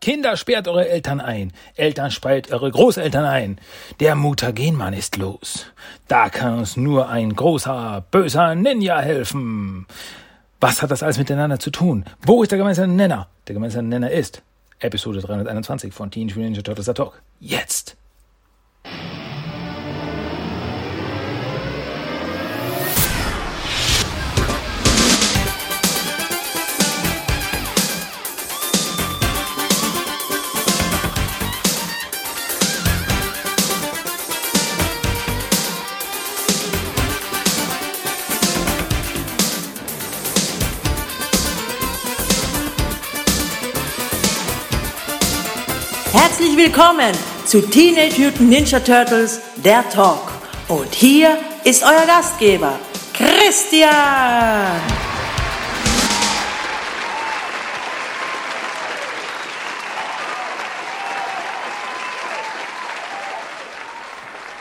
Kinder, sperrt eure Eltern ein. Eltern, sperrt eure Großeltern ein. Der Mutagenmann ist los. Da kann uns nur ein großer, böser Ninja helfen. Was hat das alles miteinander zu tun? Wo ist der gemeinsame Nenner? Der gemeinsame Nenner ist Episode 321 von Teenage Mutant Ninja Turtles Talk. Jetzt! Willkommen zu Teenage Mutant Ninja Turtles, der Talk. Und hier ist euer Gastgeber, Christian.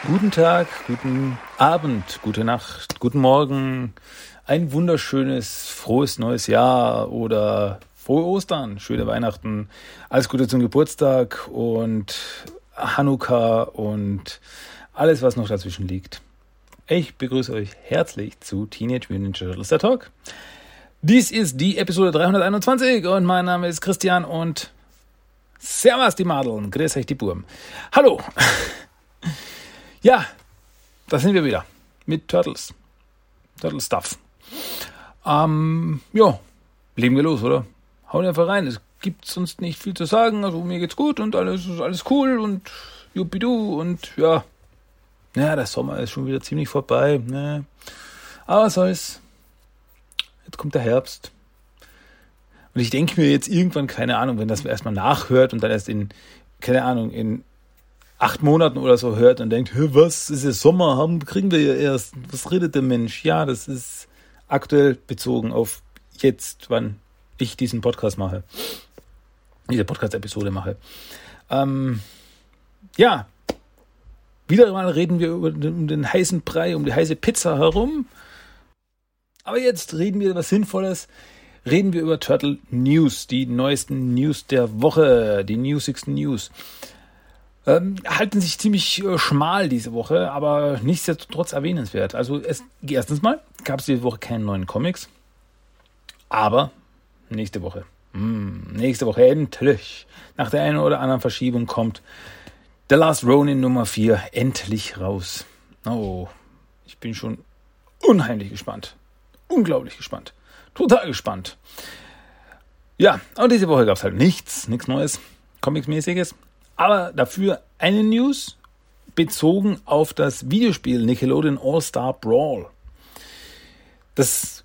Guten Tag, guten Abend, gute Nacht, guten Morgen, ein wunderschönes, frohes neues Jahr oder frohe Ostern, schöne Weihnachten, alles Gute zum Geburtstag und Hanukkah und alles, was noch dazwischen liegt. Ich begrüße euch herzlich zu Teenage Mutant Ninja Turtles der Talk. Dies ist die Episode 321 und mein Name ist Christian und Servus die Madeln, grüß euch die Burm. Hallo. Ja, da sind wir wieder mit Turtles. Turtle Stuff. Ähm, ja, legen wir los, oder? Hauen einfach rein. Es gibt sonst nicht viel zu sagen. Also mir geht's gut und alles ist alles cool und jupidu und ja. Ja, der Sommer ist schon wieder ziemlich vorbei. Ne? Aber was soll's. Jetzt kommt der Herbst. Und ich denke mir jetzt irgendwann, keine Ahnung, wenn das erstmal nachhört und dann erst in, keine Ahnung, in acht Monaten oder so hört und denkt, was ist es Sommer, haben, kriegen wir ja erst. Was redet der Mensch? Ja, das ist aktuell bezogen auf jetzt, wann ich diesen Podcast mache, diese Podcast-Episode mache. Ähm, ja, wieder mal reden wir über den, um den heißen Brei, um die heiße Pizza herum. Aber jetzt reden wir über was Sinnvolles. Reden wir über Turtle News, die neuesten News der Woche, die newsigsten News. Ähm, halten sich ziemlich äh, schmal diese Woche, aber nichtsdestotrotz erwähnenswert. Also es, erstens mal gab es diese Woche keine neuen Comics, aber nächste Woche, hm, nächste Woche endlich, nach der einen oder anderen Verschiebung kommt The Last Ronin Nummer 4 endlich raus. Oh, ich bin schon unheimlich gespannt. Unglaublich gespannt. Total gespannt. Ja, und diese Woche gab es halt nichts, nichts Neues, Comics-mäßiges. Aber dafür eine News bezogen auf das Videospiel Nickelodeon All-Star Brawl. Das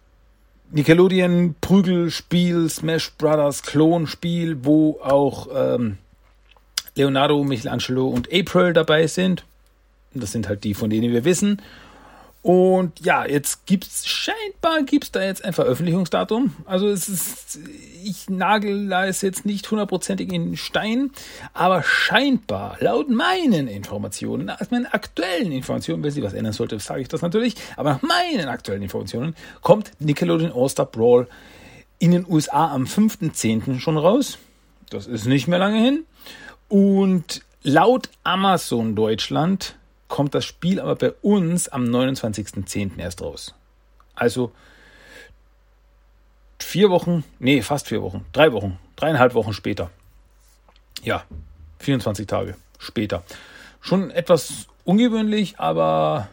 Nickelodeon Prügelspiel, Smash Brothers Klonspiel, wo auch ähm, Leonardo, Michelangelo und April dabei sind. Das sind halt die, von denen wir wissen. Und ja, jetzt gibt's scheinbar gibt's da jetzt ein Veröffentlichungsdatum. Also es ist, ich nagel da es jetzt nicht hundertprozentig in Stein, aber scheinbar laut meinen Informationen, nach meinen aktuellen Informationen, wenn sich was ändern sollte, sage ich das natürlich, aber nach meinen aktuellen Informationen kommt Nickelodeon All-Star Brawl in den USA am 5.10. schon raus. Das ist nicht mehr lange hin. Und laut Amazon Deutschland kommt das Spiel aber bei uns am 29.10. erst raus. Also vier Wochen, nee, fast vier Wochen, drei Wochen, dreieinhalb Wochen später. Ja, 24 Tage später. Schon etwas ungewöhnlich, aber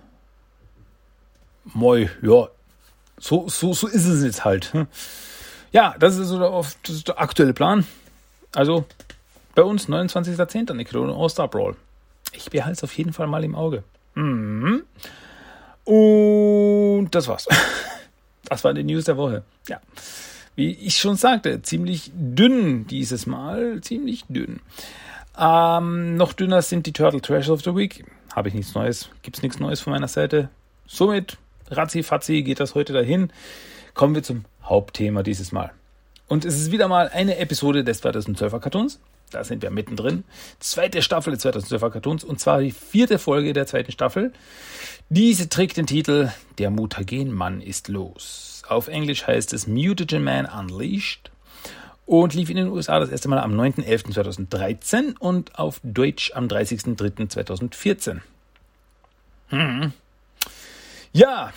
moi, ja, so, so, so ist es jetzt halt. Ja, das ist, so der, der aktuelle Plan. Also bei uns 29.10. Nickelodeon All-Star Brawl. Ich behalte es auf jeden Fall mal im Auge. Mhm. Und das war's. Das war die News der Woche. Ja. Wie ich schon sagte, ziemlich dünn dieses Mal. Ziemlich dünn. Ähm, noch dünner sind die Turtle Trash of the Week. Habe ich nichts Neues. Gibt es nichts Neues von meiner Seite. Somit, ratzi fatzi, geht das heute dahin. Kommen wir zum Hauptthema dieses Mal. Und es ist wieder mal eine Episode des 2012er Cartoons. Da sind wir mittendrin. Zweite Staffel des 2012er Cartoons und zwar die vierte Folge der zweiten Staffel. Diese trägt den Titel Der Mutagen-Mann ist los. Auf Englisch heißt es Mutagen Man Unleashed. und lief in den USA das erste Mal am 9.11.2013 und auf Deutsch am 30.03.2014. Hm. Ja,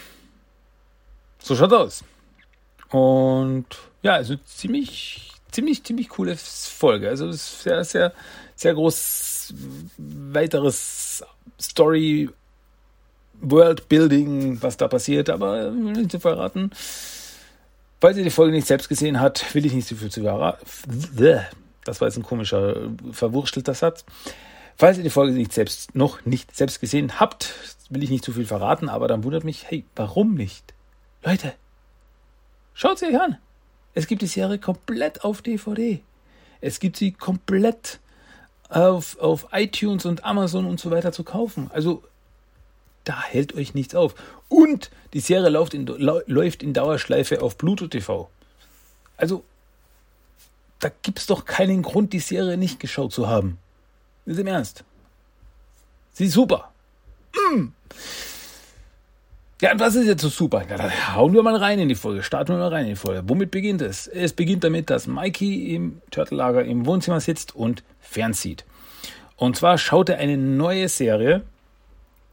so schaut aus. Und ja, also ziemlich, ziemlich, ziemlich coole Folge. Also sehr, sehr, sehr groß weiteres Story Worldbuilding, was da passiert, aber will nicht zu verraten. Falls ihr die Folge nicht selbst gesehen habt, will ich nicht so viel zu verraten. Das war jetzt ein komischer, verwurschtelter Satz. Falls ihr die Folge nicht selbst, noch nicht selbst gesehen habt, will ich nicht zu viel verraten, aber dann wundert mich, hey, warum nicht? Leute, schaut sie euch an. Es gibt die Serie komplett auf DVD. Es gibt sie komplett auf, auf iTunes und Amazon und so weiter zu kaufen. Also da hält euch nichts auf. Und die Serie läuft in, läuft in Dauerschleife auf Pluto TV. Also, da gibt es doch keinen Grund, die Serie nicht geschaut zu haben. Ist im Ernst. Sie ist super. Mm. Ja, und was ist jetzt so super? Ja, hauen wir mal rein in die Folge, starten wir mal rein in die Folge. Womit beginnt es? Es beginnt damit, dass Mikey im Turtellager im Wohnzimmer sitzt und fernzieht. Und zwar schaut er eine neue Serie,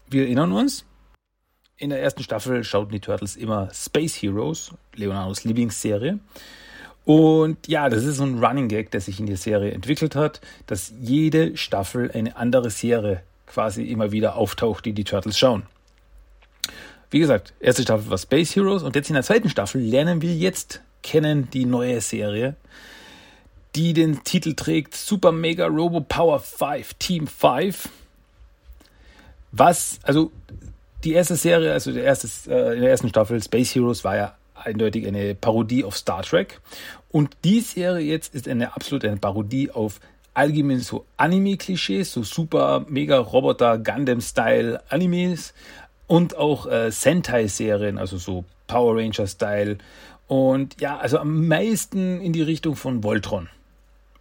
wir erinnern uns, in der ersten Staffel schauten die Turtles immer Space Heroes, Leonardos Lieblingsserie. Und ja, das ist so ein Running Gag, der sich in der Serie entwickelt hat, dass jede Staffel eine andere Serie quasi immer wieder auftaucht, die die Turtles schauen. Wie gesagt, erste Staffel war Space Heroes und jetzt in der zweiten Staffel lernen wir jetzt kennen die neue Serie, die den Titel trägt Super Mega Robo Power 5 Team 5 was, also die erste Serie, also der erste, äh, in der ersten Staffel Space Heroes war ja eindeutig eine Parodie auf Star Trek. Und die Serie jetzt ist eine absolute eine Parodie auf allgemein so Anime-Klischees, so super mega Roboter, Gundam-Style Animes und auch äh, Sentai-Serien, also so Power Ranger-Style. Und ja, also am meisten in die Richtung von Voltron,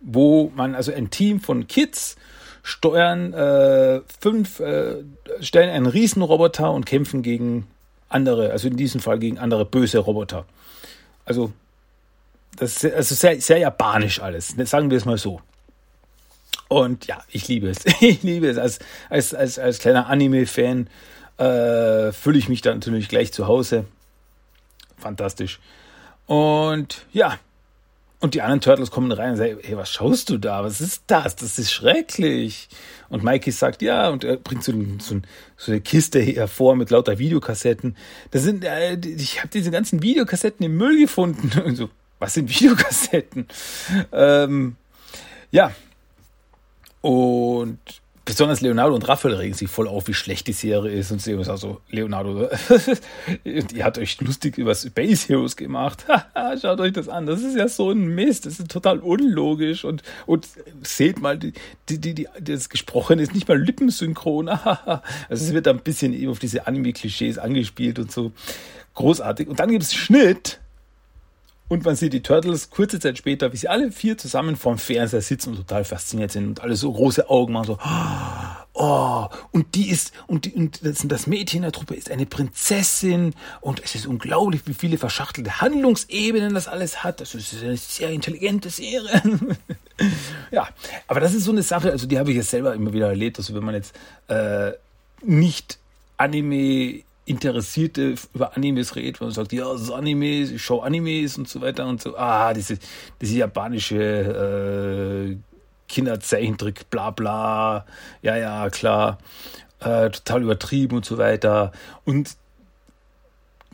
wo man also ein Team von Kids steuern äh, fünf, äh, stellen einen Riesenroboter und kämpfen gegen andere, also in diesem Fall gegen andere böse Roboter. Also, das ist also sehr, sehr japanisch alles, sagen wir es mal so. Und ja, ich liebe es. Ich liebe es. Als, als, als, als kleiner Anime-Fan äh, fühle ich mich dann natürlich gleich zu Hause. Fantastisch. Und ja, und die anderen Turtles kommen rein und sagen, hey, was schaust du da? Was ist das? Das ist schrecklich. Und Mikey sagt, ja, und er bringt so, so, so eine Kiste hervor mit lauter Videokassetten. Das sind, äh, ich habe diese ganzen Videokassetten im Müll gefunden. Und so, was sind Videokassetten? Ähm, ja. Und besonders Leonardo und Raphael regen sich voll auf, wie schlecht die Serie ist. Und sie sagen so, Leonardo, ihr habt euch lustig über Space Heroes gemacht. Schaut euch das an. Das ist ja so ein Mist. Das ist total unlogisch. Und, und seht mal, die, die, die, das Gesprochene ist nicht mal lippensynchron. also es wird ein bisschen eben auf diese Anime-Klischees angespielt und so. Großartig. Und dann gibt es Schnitt und man sieht die Turtles kurze Zeit später, wie sie alle vier zusammen vorm Fernseher sitzen und total fasziniert sind und alle so große Augen machen, so, oh, und die ist, und, die, und das, das Mädchen in der Truppe ist eine Prinzessin und es ist unglaublich, wie viele verschachtelte Handlungsebenen das alles hat. Das ist eine sehr intelligente Serie. ja, aber das ist so eine Sache, also die habe ich jetzt selber immer wieder erlebt, also wenn man jetzt äh, nicht Anime Interessierte über Animes redet, und sagt, ja, das ist Anime, ich schaue Animes und so weiter und so. Ah, diese, diese japanische äh, Kinderzeichentrick, bla bla. Ja, ja, klar. Äh, total übertrieben und so weiter. Und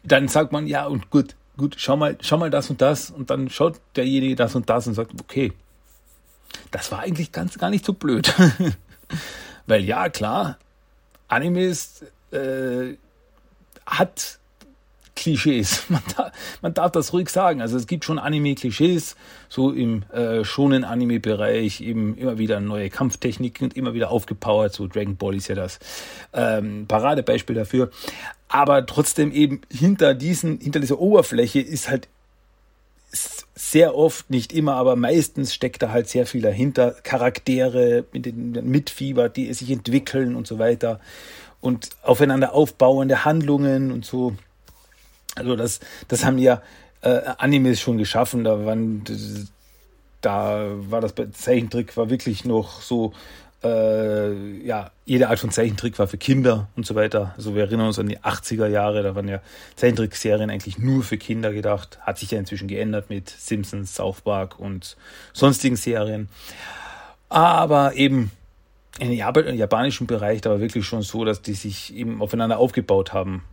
dann sagt man, ja, und gut, gut, schau mal, schau mal das und das. Und dann schaut derjenige das und das und sagt, okay, das war eigentlich ganz gar nicht so blöd. Weil ja, klar, Animes äh, hat Klischees. Man, da, man, darf das ruhig sagen. Also es gibt schon Anime-Klischees, so im äh, schonen Anime-Bereich eben immer wieder neue Kampftechniken und immer wieder aufgepowert. So Dragon Ball ist ja das ähm, Paradebeispiel dafür. Aber trotzdem eben hinter diesen, hinter dieser Oberfläche ist halt sehr oft, nicht immer, aber meistens steckt da halt sehr viel dahinter. Charaktere mit den Mitfieber, die sich entwickeln und so weiter und aufeinander aufbauende Handlungen und so. Also das, das haben ja äh, Animes schon geschaffen. Da waren, da war das Zeichentrick war wirklich noch so, äh, ja, jede Art von Zeichentrick war für Kinder und so weiter. Also wir erinnern uns an die 80er Jahre, da waren ja Zeichentrickserien eigentlich nur für Kinder gedacht. Hat sich ja inzwischen geändert mit Simpsons, South Park und sonstigen Serien. Aber eben im japanischen Bereich, da war wirklich schon so, dass die sich eben aufeinander aufgebaut haben.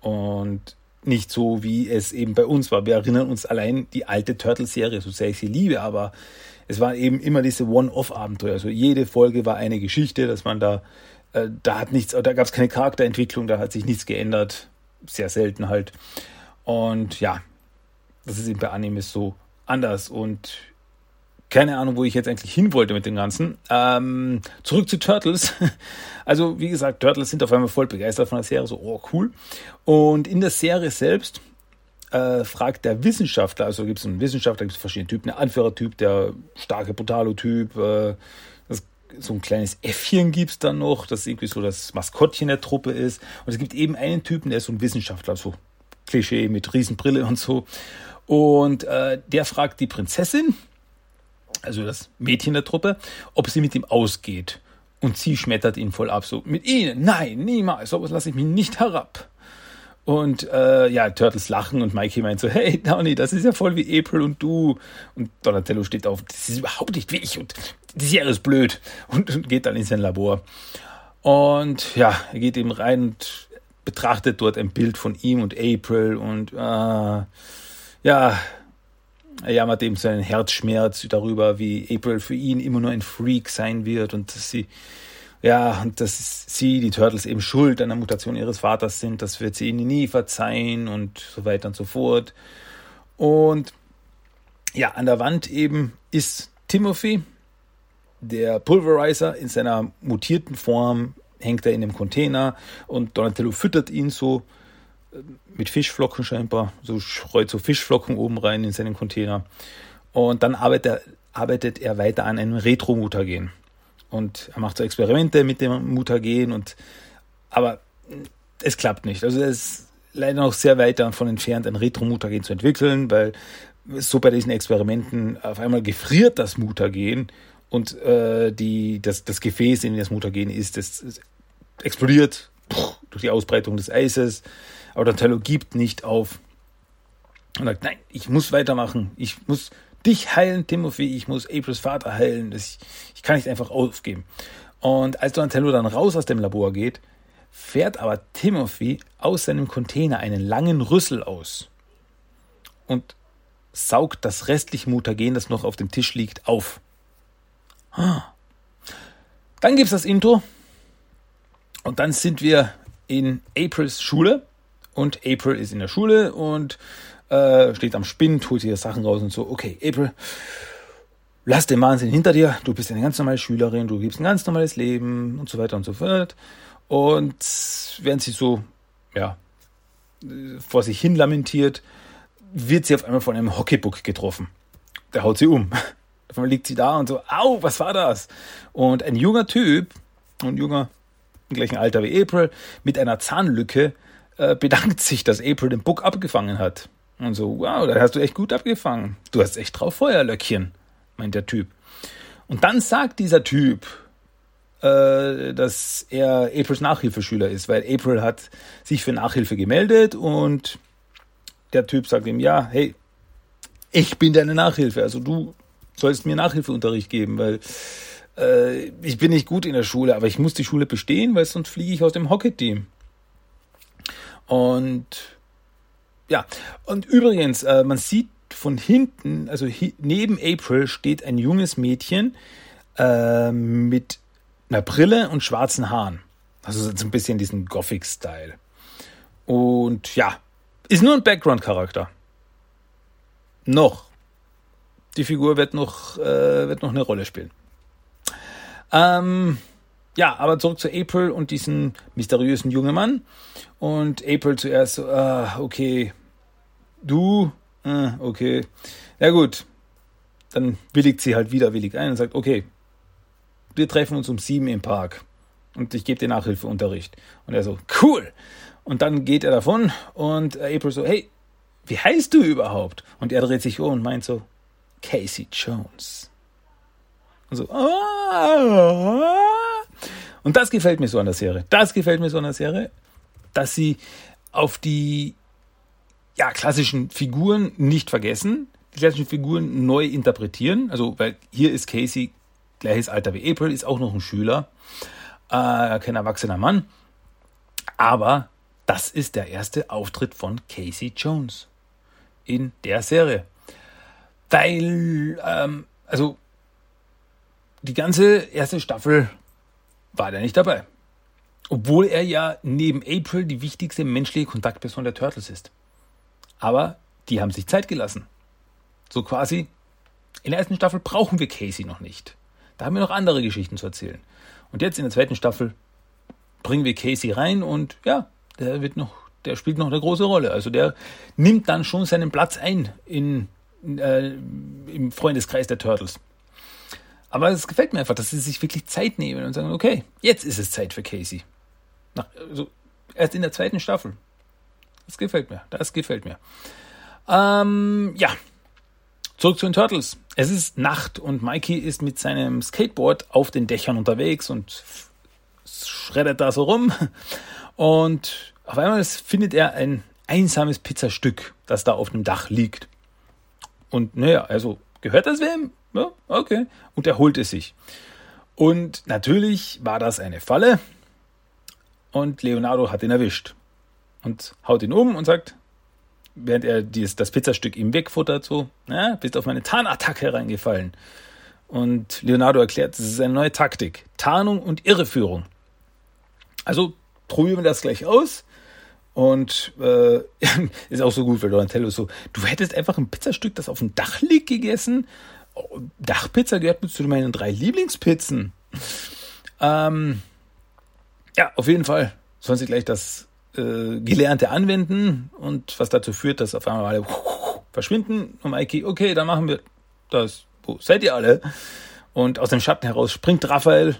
Und nicht so, wie es eben bei uns war. Wir erinnern uns allein die alte Turtle-Serie, so sehr ich sie liebe, aber es war eben immer diese One-Off-Abenteuer. Also jede Folge war eine Geschichte, dass man da, äh, da hat nichts, da gab es keine Charakterentwicklung, da hat sich nichts geändert. Sehr selten halt. Und ja, das ist eben bei Animes so anders. Und keine Ahnung, wo ich jetzt eigentlich hin wollte mit dem Ganzen. Ähm, zurück zu Turtles. Also, wie gesagt, Turtles sind auf einmal voll begeistert von der Serie, so, oh, cool. Und in der Serie selbst äh, fragt der Wissenschaftler, also gibt es einen Wissenschaftler, gibt es verschiedene Typen, der Anführertyp, der starke Brutalo-Typ, äh, so ein kleines Äffchen gibt es dann noch, das irgendwie so das Maskottchen der Truppe ist. Und es gibt eben einen Typen, der ist so ein Wissenschaftler, so Klischee mit Riesenbrille und so. Und äh, der fragt die Prinzessin, also das Mädchen der Truppe, ob sie mit ihm ausgeht. Und sie schmettert ihn voll ab, so mit ihnen, nein, niemals, sowas lasse ich mich nicht herab. Und äh, ja, Turtles lachen und Mikey meint so, hey Downey, das ist ja voll wie April und du. Und Donatello steht auf, das ist überhaupt nicht wie ich und Serie ist blöd. Und, und geht dann in sein Labor. Und ja, er geht eben rein und betrachtet dort ein Bild von ihm und April und äh, ja, er jammert eben seinen Herzschmerz darüber, wie April für ihn immer nur ein Freak sein wird und dass sie, ja, und dass sie, die Turtles, eben schuld an der Mutation ihres Vaters sind. Das wird sie ihnen nie verzeihen und so weiter und so fort. Und ja, an der Wand eben ist Timothy, der Pulverizer in seiner mutierten Form, hängt er in dem Container und Donatello füttert ihn so mit Fischflocken scheinbar, so streut so Fischflocken oben rein in seinen Container. Und dann arbeitet er, arbeitet er weiter an einem Retro-Mutagen. Und er macht so Experimente mit dem Mutagen und aber es klappt nicht. Also ist leider noch sehr weit davon entfernt, ein Retro-Mutagen zu entwickeln, weil so bei diesen Experimenten auf einmal gefriert das Mutagen und äh, die, das, das Gefäß, in dem das Mutagen ist, das, das explodiert durch die Ausbreitung des Eises. Aber Donatello gibt nicht auf und sagt, nein, ich muss weitermachen. Ich muss dich heilen, Timothy. Ich muss Aprils Vater heilen. Das, ich kann nicht einfach aufgeben. Und als Donatello dann raus aus dem Labor geht, fährt aber Timothy aus seinem Container einen langen Rüssel aus und saugt das restliche Mutagen, das noch auf dem Tisch liegt, auf. Dann gibt es das Intro und dann sind wir in Aprils Schule und April ist in der Schule und äh, steht am Spind, holt ihre Sachen raus und so, okay, April, lass den Wahnsinn hinter dir, du bist eine ganz normale Schülerin, du gibst ein ganz normales Leben und so weiter und so fort. Und während sie so, ja, vor sich hin lamentiert, wird sie auf einmal von einem Hockeybook getroffen. Der haut sie um. Auf einmal liegt sie da und so, au, was war das? Und ein junger Typ, ein junger, im gleichen Alter wie April, mit einer Zahnlücke, äh, bedankt sich, dass April den Book abgefangen hat. Und so, wow, da hast du echt gut abgefangen. Du hast echt drauf Feuerlöckchen, meint der Typ. Und dann sagt dieser Typ, äh, dass er Aprils Nachhilfeschüler ist, weil April hat sich für Nachhilfe gemeldet und der Typ sagt ihm, ja, hey, ich bin deine Nachhilfe, also du sollst mir Nachhilfeunterricht geben, weil äh, ich bin nicht gut in der Schule, aber ich muss die Schule bestehen, weil sonst fliege ich aus dem Hockey-Team. Und ja, und übrigens, äh, man sieht von hinten, also neben April steht ein junges Mädchen äh, mit einer Brille und schwarzen Haaren. Also so ein bisschen diesen Gothic-Style. Und ja, ist nur ein Background-Charakter. Noch. Die Figur wird noch, äh, wird noch eine Rolle spielen. Ähm, ja, aber zurück zu April und diesen mysteriösen jungen Mann. Und April zuerst so, ah, okay, du, ah, okay. Ja gut, dann willigt sie halt widerwillig ein und sagt, okay, wir treffen uns um sieben im Park und ich gebe dir Nachhilfeunterricht. Und er so, cool. Und dann geht er davon und April so, hey, wie heißt du überhaupt? Und er dreht sich um und meint so, Casey Jones. Und so, ah, und das gefällt mir so an der Serie. Das gefällt mir so an der Serie, dass sie auf die ja, klassischen Figuren nicht vergessen, die klassischen Figuren neu interpretieren. Also, weil hier ist Casey gleiches Alter wie April, ist auch noch ein Schüler, äh, kein erwachsener Mann. Aber das ist der erste Auftritt von Casey Jones in der Serie. Weil, ähm, also, die ganze erste Staffel war der nicht dabei. Obwohl er ja neben April die wichtigste menschliche Kontaktperson der Turtles ist. Aber die haben sich Zeit gelassen. So quasi, in der ersten Staffel brauchen wir Casey noch nicht. Da haben wir noch andere Geschichten zu erzählen. Und jetzt in der zweiten Staffel bringen wir Casey rein und ja, der wird noch, der spielt noch eine große Rolle. Also der nimmt dann schon seinen Platz ein in, äh, im Freundeskreis der Turtles. Aber es gefällt mir einfach, dass sie sich wirklich Zeit nehmen und sagen, okay, jetzt ist es Zeit für Casey. Nach, also erst in der zweiten Staffel. Das gefällt mir. Das gefällt mir. Ähm, ja. Zurück zu den Turtles. Es ist Nacht und Mikey ist mit seinem Skateboard auf den Dächern unterwegs und schreddert da so rum. Und auf einmal findet er ein einsames Pizzastück, das da auf dem Dach liegt. Und naja, also gehört das wem? Ja, okay. Und er holt es sich. Und natürlich war das eine Falle. Und Leonardo hat ihn erwischt. Und haut ihn um und sagt, während er dies, das Pizzastück ihm wegfuttert, so, ja, bist auf meine Tarnattacke reingefallen. Und Leonardo erklärt, das ist eine neue Taktik. Tarnung und Irreführung. Also probieren wir das gleich aus. Und äh, ist auch so gut, weil Donatello so, du hättest einfach ein Pizzastück, das auf dem Dach liegt, gegessen Dachpizza gehört zu meinen drei Lieblingspizzen. Ähm, ja, auf jeden Fall sollen sie gleich das äh, Gelernte anwenden und was dazu führt, dass auf einmal alle verschwinden. Und Mikey, okay, dann machen wir das. Wo seid ihr alle? Und aus dem Schatten heraus springt Raphael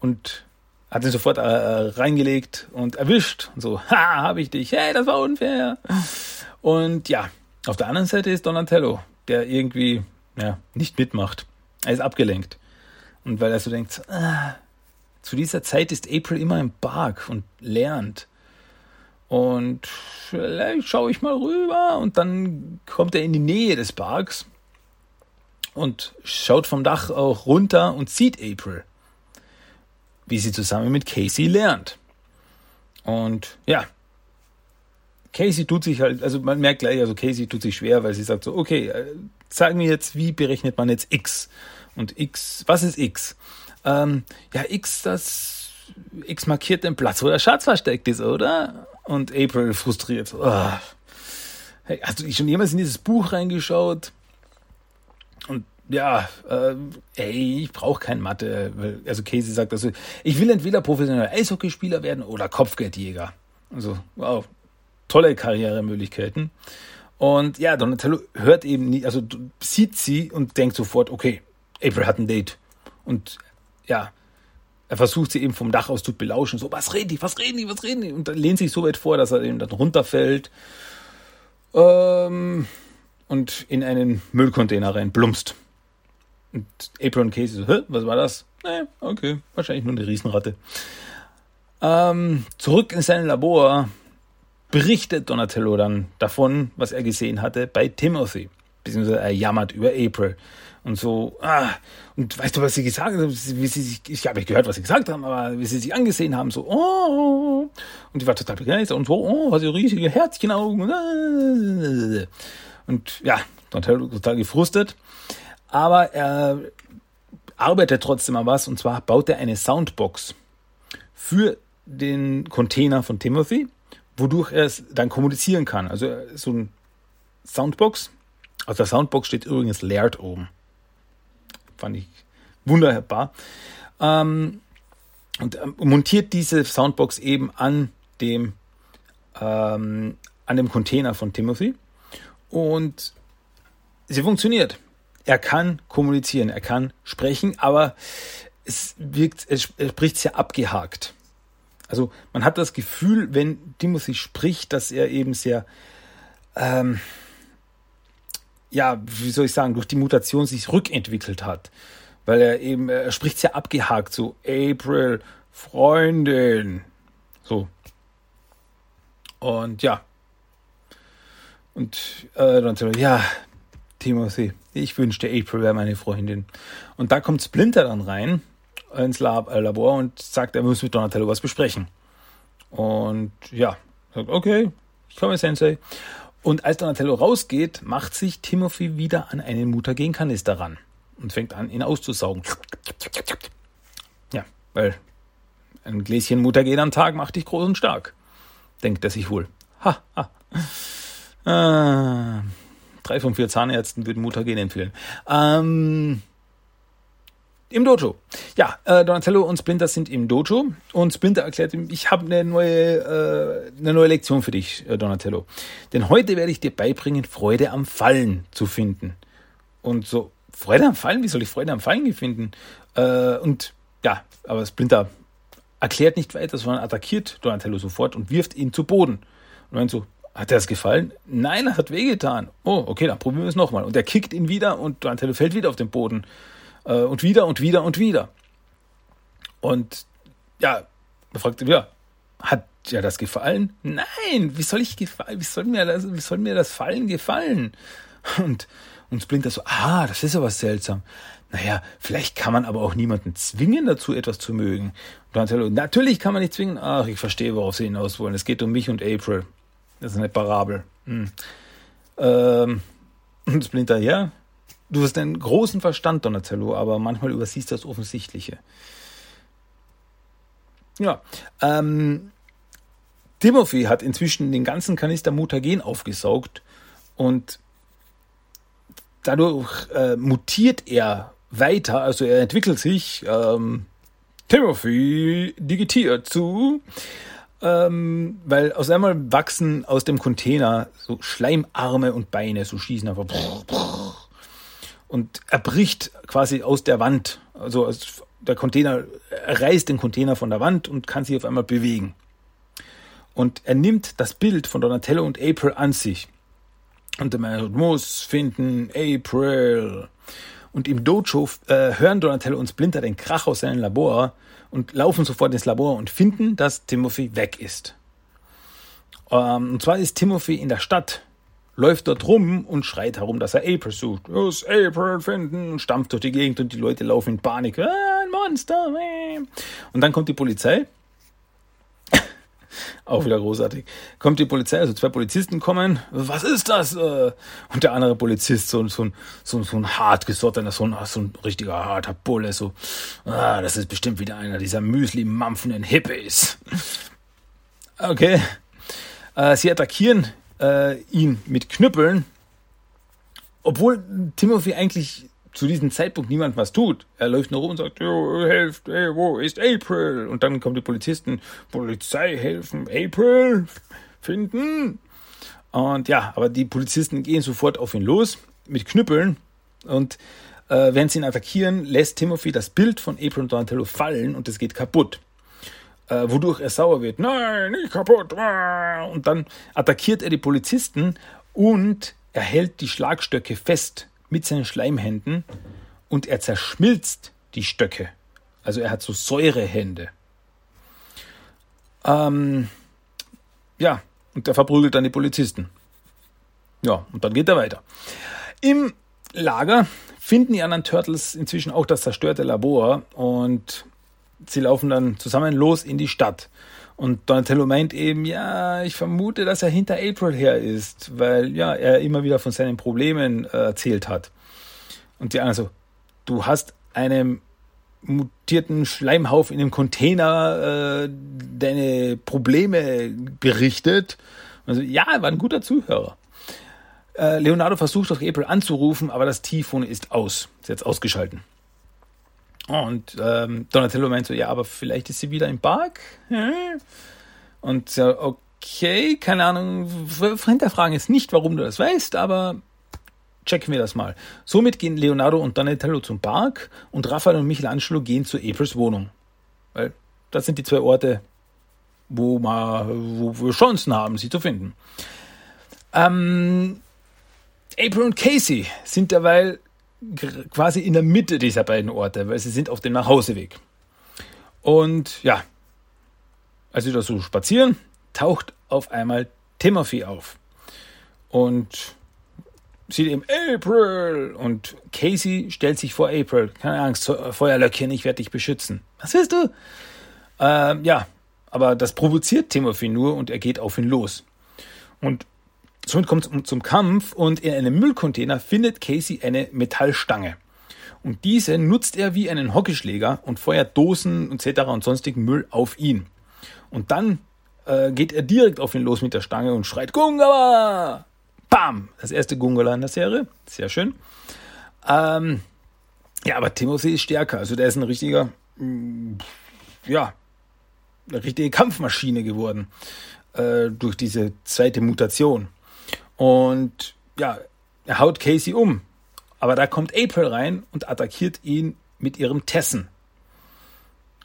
und hat ihn sofort äh, reingelegt und erwischt. Und so, ha, hab ich dich. Hey, das war unfair. Und ja, auf der anderen Seite ist Donatello, der irgendwie ja, nicht mitmacht. Er ist abgelenkt. Und weil er so denkt, ah, zu dieser Zeit ist April immer im Park und lernt. Und vielleicht schaue ich mal rüber und dann kommt er in die Nähe des Parks und schaut vom Dach auch runter und sieht April, wie sie zusammen mit Casey lernt. Und ja, Casey tut sich halt, also man merkt gleich, also Casey tut sich schwer, weil sie sagt so, okay, äh, sag mir jetzt, wie berechnet man jetzt X? Und X, was ist X? Ähm, ja, X, das X markiert den Platz, wo der Schatz versteckt ist, oder? Und April frustriert. Oh. Hey, hast du schon jemals in dieses Buch reingeschaut? Und ja, äh, ey, ich brauche kein Mathe. Also Casey sagt also, ich will entweder professioneller Eishockeyspieler werden oder Kopfgeldjäger. Also, wow, tolle Karrieremöglichkeiten. Und ja, Donatello hört eben nie, also sieht sie und denkt sofort, okay, April hat ein Date. Und ja, er versucht sie eben vom Dach aus zu belauschen, so, was reden die, was reden die, was reden die? Und lehnt sich so weit vor, dass er eben dann runterfällt ähm, und in einen Müllcontainer rein plumpst. Und April und Casey so, Hä, was war das? Nee, okay, wahrscheinlich nur eine Riesenratte. Ähm, zurück in sein Labor berichtet Donatello dann davon, was er gesehen hatte bei Timothy. Beziehungsweise er jammert über April. Und so, ah, und weißt du, was sie gesagt haben? Wie sie sich, ich habe nicht gehört, was sie gesagt haben, aber wie sie sich angesehen haben, so, oh, und die war total begeistert und so, oh, was für riesige Herzchenaugen. Und ja, Donatello total gefrustet. Aber er arbeitet trotzdem an was, und zwar baut er eine Soundbox für den Container von Timothy wodurch er es dann kommunizieren kann. Also so ein Soundbox. Auf der Soundbox steht übrigens Laird oben. Fand ich wunderbar. Ähm, und ähm, montiert diese Soundbox eben an dem, ähm, an dem Container von Timothy. Und sie funktioniert. Er kann kommunizieren, er kann sprechen, aber es wirkt, es spricht sehr abgehakt. Also man hat das Gefühl, wenn Timothy spricht, dass er eben sehr, ähm, ja, wie soll ich sagen, durch die Mutation sich rückentwickelt hat. Weil er eben, er spricht sehr abgehakt, so April, Freundin. So. Und ja. Und äh, dann so, ja, Timothy, ich wünschte, April wäre meine Freundin. Und da kommt Splinter dann rein ins äh, Labor und sagt, er muss mit Donatello was besprechen. Und ja, sagt, okay, ich komme, Sensei. Und als Donatello rausgeht, macht sich Timothy wieder an einen Mutagenkanister ran und fängt an, ihn auszusaugen. Ja, weil ein Gläschen Mutagen am Tag macht dich groß und stark. Denkt er sich wohl. Ha, ha. Ah, drei von vier Zahnärzten würden Mutagen empfehlen. Ähm, im Dojo. Ja, äh, Donatello und Splinter sind im Dojo und Splinter erklärt ihm, ich habe eine neue, äh, eine neue Lektion für dich, äh, Donatello. Denn heute werde ich dir beibringen, Freude am Fallen zu finden. Und so, Freude am Fallen? Wie soll ich Freude am Fallen finden? Äh, und ja, aber Splinter erklärt nicht weiter, sondern attackiert Donatello sofort und wirft ihn zu Boden. Und dann so, hat er es gefallen? Nein, er hat wehgetan. Oh, okay, dann probieren wir es nochmal. Und er kickt ihn wieder und Donatello fällt wieder auf den Boden. Äh, und wieder und wieder und wieder. Und ja, er fragt ja, hat ja das gefallen? Nein, wie soll ich gefallen? Wie soll mir das, wie soll mir das Fallen gefallen? Und, und Splinter so, ah, das ist aber seltsam. Naja, vielleicht kann man aber auch niemanden zwingen dazu, etwas zu mögen. Und natürlich kann man nicht zwingen. Ach, ich verstehe, worauf sie hinaus wollen. Es geht um mich und April. Das ist eine Parabel. Hm. Ähm, und Splinter, ja, Du hast einen großen Verstand, Donatello, aber manchmal übersiehst du das Offensichtliche. Ja, ähm, Timothy hat inzwischen den ganzen Kanister Mutagen aufgesaugt und dadurch äh, mutiert er weiter, also er entwickelt sich. Ähm, Timothy digitiert zu, ähm, weil aus einmal wachsen aus dem Container so Schleimarme und Beine, so schießen einfach. Brr, brr, und er bricht quasi aus der Wand. Also der Container er reißt den Container von der Wand und kann sich auf einmal bewegen. Und er nimmt das Bild von Donatello und April an sich. Und er muss finden April. Und im Dojo äh, hören Donatello und Splinter den Krach aus seinem Labor und laufen sofort ins Labor und finden, dass Timothy weg ist. Ähm, und zwar ist Timothy in der Stadt läuft dort rum und schreit herum, dass er April sucht. Muss April finden und stampft durch die Gegend und die Leute laufen in Panik. Ah, ein Monster. Und dann kommt die Polizei. Auch wieder großartig. Kommt die Polizei, also zwei Polizisten kommen. Was ist das? Äh, und der andere Polizist, so, so, ein, so, so ein hartgesottener, so ein, so ein richtiger harter Bulle, so, ah, das ist bestimmt wieder einer dieser Müsli-mampfenden Hippies. Okay. Äh, sie attackieren äh, ihn mit Knüppeln, obwohl Timothy eigentlich zu diesem Zeitpunkt niemand was tut. Er läuft nur rum und sagt, helft, hey, wo ist April? Und dann kommen die Polizisten, Polizei helfen, April finden. Und ja, aber die Polizisten gehen sofort auf ihn los mit Knüppeln und äh, während sie ihn attackieren, lässt Timothy das Bild von April und Donatello fallen und es geht kaputt äh, wodurch er sauer wird. Nein, nicht kaputt. Und dann attackiert er die Polizisten und er hält die Schlagstöcke fest mit seinen Schleimhänden und er zerschmilzt die Stöcke. Also er hat so Säurehände. Ähm, ja, und er verprügelt dann die Polizisten. Ja, und dann geht er weiter. Im Lager finden die anderen Turtles inzwischen auch das zerstörte Labor und sie laufen dann zusammen los in die Stadt. Und Donatello meint eben, ja, ich vermute, dass er hinter April her ist, weil ja, er immer wieder von seinen Problemen äh, erzählt hat. Und die anderen so, du hast einem mutierten Schleimhaufen in einem Container äh, deine Probleme berichtet. Also ja, er war ein guter Zuhörer. Äh, Leonardo versucht doch April anzurufen, aber das Telefon ist aus. Ist jetzt ausgeschalten. Und ähm, Donatello meint so, ja, aber vielleicht ist sie wieder im Park. Und so, okay, keine Ahnung, hinterfragen jetzt nicht, warum du das weißt, aber checken wir das mal. Somit gehen Leonardo und Donatello zum Park und Raphael und Michelangelo gehen zu Aprils Wohnung. Weil das sind die zwei Orte, wo, wir, wo wir Chancen haben, sie zu finden. Ähm, April und Casey sind derweil quasi in der Mitte dieser beiden Orte, weil sie sind auf dem Nachhauseweg. Und ja, als sie da so spazieren, taucht auf einmal Timothy auf. Und sieht eben April und Casey stellt sich vor April. Keine Angst, Feuerlöckchen, ich werde dich beschützen. Was willst du? Ähm, ja, aber das provoziert Timothy nur und er geht auf ihn los. Und somit kommt es zum Kampf und in einem Müllcontainer findet Casey eine Metallstange. Und diese nutzt er wie einen Hockeyschläger und feuert Dosen etc. und sonstigen Müll auf ihn. Und dann äh, geht er direkt auf ihn los mit der Stange und schreit Gungala! Bam! Das erste Gungala in der Serie. Sehr schön. Ähm, ja, aber Timothy ist stärker. Also der ist ein richtiger, mm, ja, eine richtige Kampfmaschine geworden äh, durch diese zweite Mutation. Und ja, er haut Casey um. Aber da kommt April rein und attackiert ihn mit ihrem Tessen.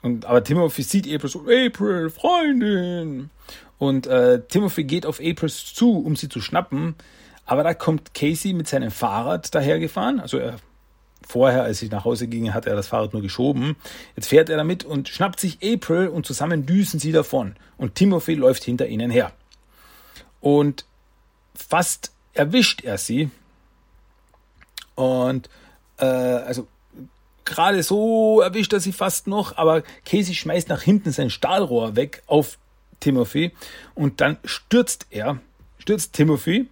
Und, aber Timothy sieht April so, April, Freundin. Und äh, Timothy geht auf April zu, um sie zu schnappen. Aber da kommt Casey mit seinem Fahrrad dahergefahren. Also er Vorher, als ich nach Hause ging, hat er das Fahrrad nur geschoben. Jetzt fährt er damit und schnappt sich April und zusammen düsen sie davon. Und Timothy läuft hinter ihnen her. Und fast erwischt er sie. Und äh, also gerade so erwischt er sie fast noch, aber Casey schmeißt nach hinten sein Stahlrohr weg auf Timothy und dann stürzt er, stürzt Timothy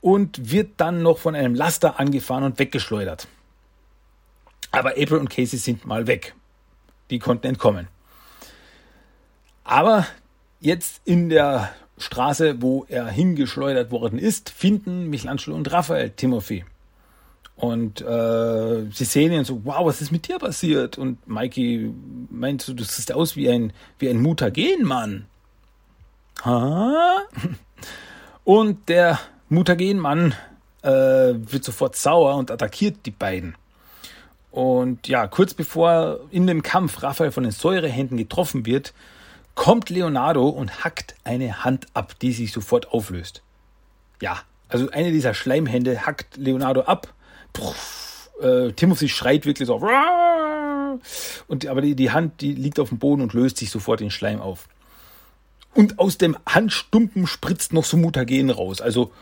und wird dann noch von einem Laster angefahren und weggeschleudert. Aber April und Casey sind mal weg. Die konnten entkommen. Aber jetzt in der Straße, wo er hingeschleudert worden ist, finden Michelangelo und Raphael Timothy. Und äh, sie sehen ihn so, wow, was ist mit dir passiert? Und Mikey meint so, du siehst aus wie ein, wie ein Mutagen-Mann. Ha? Und der Mutagen-Mann äh, wird sofort sauer und attackiert die beiden. Und ja, kurz bevor in dem Kampf Raphael von den Säurehänden getroffen wird, kommt Leonardo und hackt eine Hand ab, die sich sofort auflöst. Ja, also eine dieser Schleimhände hackt Leonardo ab. Puff, äh, Timothy schreit wirklich so. Und aber die, die Hand, die liegt auf dem Boden und löst sich sofort in Schleim auf. Und aus dem Handstumpen spritzt noch so Mutagen raus. Also,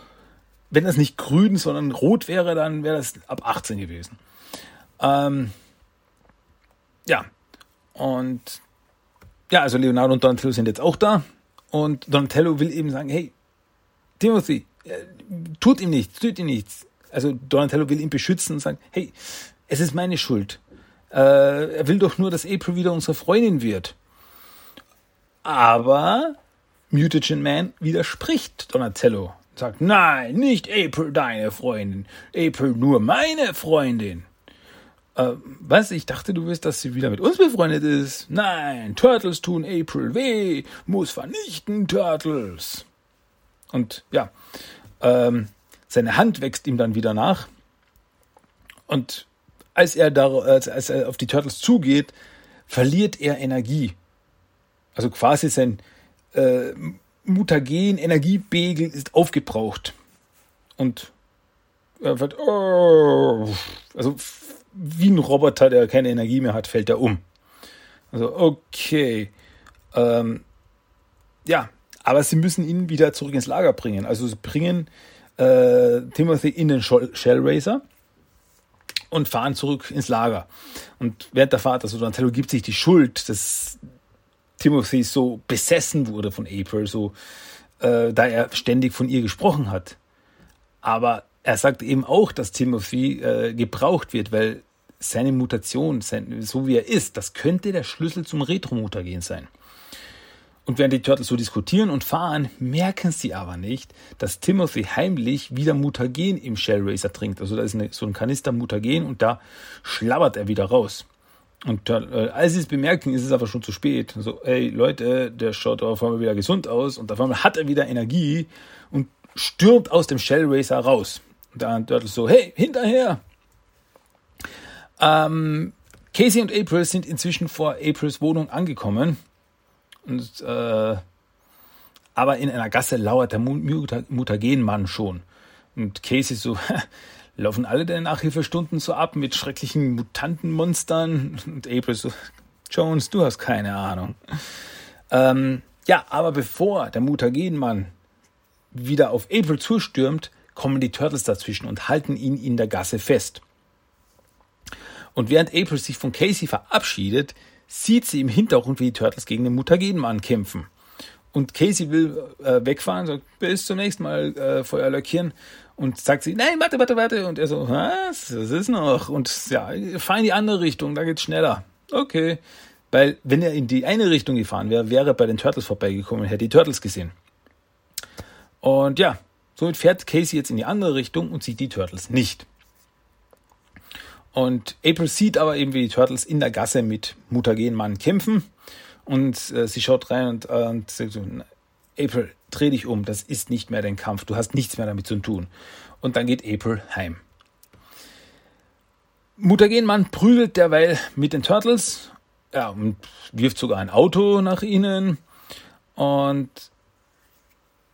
wenn das nicht grün, sondern rot wäre, dann wäre das ab 18 gewesen. Ähm, ja, und ja, also Leonardo und Donatello sind jetzt auch da. Und Donatello will eben sagen, hey, Timothy, äh, tut ihm nichts, tut ihm nichts. Also Donatello will ihn beschützen und sagen, hey, es ist meine Schuld. Äh, er will doch nur, dass April wieder unsere Freundin wird. Aber Mutagen Man widerspricht Donatello. Sagt, nein, nicht April deine Freundin. April nur meine Freundin. Äh, was? Ich dachte, du willst, dass sie wieder mit uns befreundet ist. Nein, Turtles tun April weh. Muss vernichten, Turtles. Und ja, ähm, seine Hand wächst ihm dann wieder nach. Und als er, da, als, als er auf die Turtles zugeht, verliert er Energie. Also quasi sein äh, Mutagen-Energiebegel ist aufgebraucht. Und er wird, oh, also wie ein Roboter, der keine Energie mehr hat, fällt er um. Also, okay. Ähm, ja, aber sie müssen ihn wieder zurück ins Lager bringen. Also sie bringen äh, Timothy in den Shell Racer und fahren zurück ins Lager. Und während der Fahrt, also Donatello gibt sich die Schuld, dass Timothy so besessen wurde von April, so äh, da er ständig von ihr gesprochen hat. Aber er sagt eben auch, dass Timothy äh, gebraucht wird, weil seine Mutation, sein, so wie er ist, das könnte der Schlüssel zum Retro-Mutagen sein. Und während die Turtles so diskutieren und fahren, merken sie aber nicht, dass Timothy heimlich wieder Mutagen im Shell Racer trinkt. Also da ist eine, so ein Kanister Mutagen und da schlabbert er wieder raus. Und äh, als sie es bemerken, ist es aber schon zu spät. So, ey Leute, der schaut auf einmal wieder gesund aus und auf einmal hat er wieder Energie und stürmt aus dem Shell Racer raus. Und dann Turtles so, hey, hinterher! Ähm, Casey und April sind inzwischen vor Aprils Wohnung angekommen. Und, äh, aber in einer Gasse lauert der Mutagenmann schon. Und Casey so, laufen alle deine Nachhilfestunden so ab mit schrecklichen Mutantenmonstern? Und April so, Jones, du hast keine Ahnung. Ähm, ja, aber bevor der Mutagenmann wieder auf April zustürmt, kommen die Turtles dazwischen und halten ihn in der Gasse fest. Und während April sich von Casey verabschiedet, sieht sie im Hintergrund, wie die Turtles gegen den Mutagenmann kämpfen. Und Casey will äh, wegfahren, sagt, bis zum nächsten Mal äh, Feuer lackieren. Und sagt sie, nein, warte, warte, warte. Und er so, was? Das ist noch. Und ja, fahr in die andere Richtung, da geht's schneller. Okay. Weil, wenn er in die eine Richtung gefahren wäre, wäre er bei den Turtles vorbeigekommen und hätte die Turtles gesehen. Und ja, somit fährt Casey jetzt in die andere Richtung und sieht die Turtles nicht. Und April sieht aber eben, wie die Turtles in der Gasse mit Mutagenmann kämpfen. Und äh, sie schaut rein und, äh, und sagt so, April, dreh dich um, das ist nicht mehr dein Kampf, du hast nichts mehr damit zu tun. Und dann geht April heim. Mutagenmann prügelt derweil mit den Turtles ja, und wirft sogar ein Auto nach ihnen. Und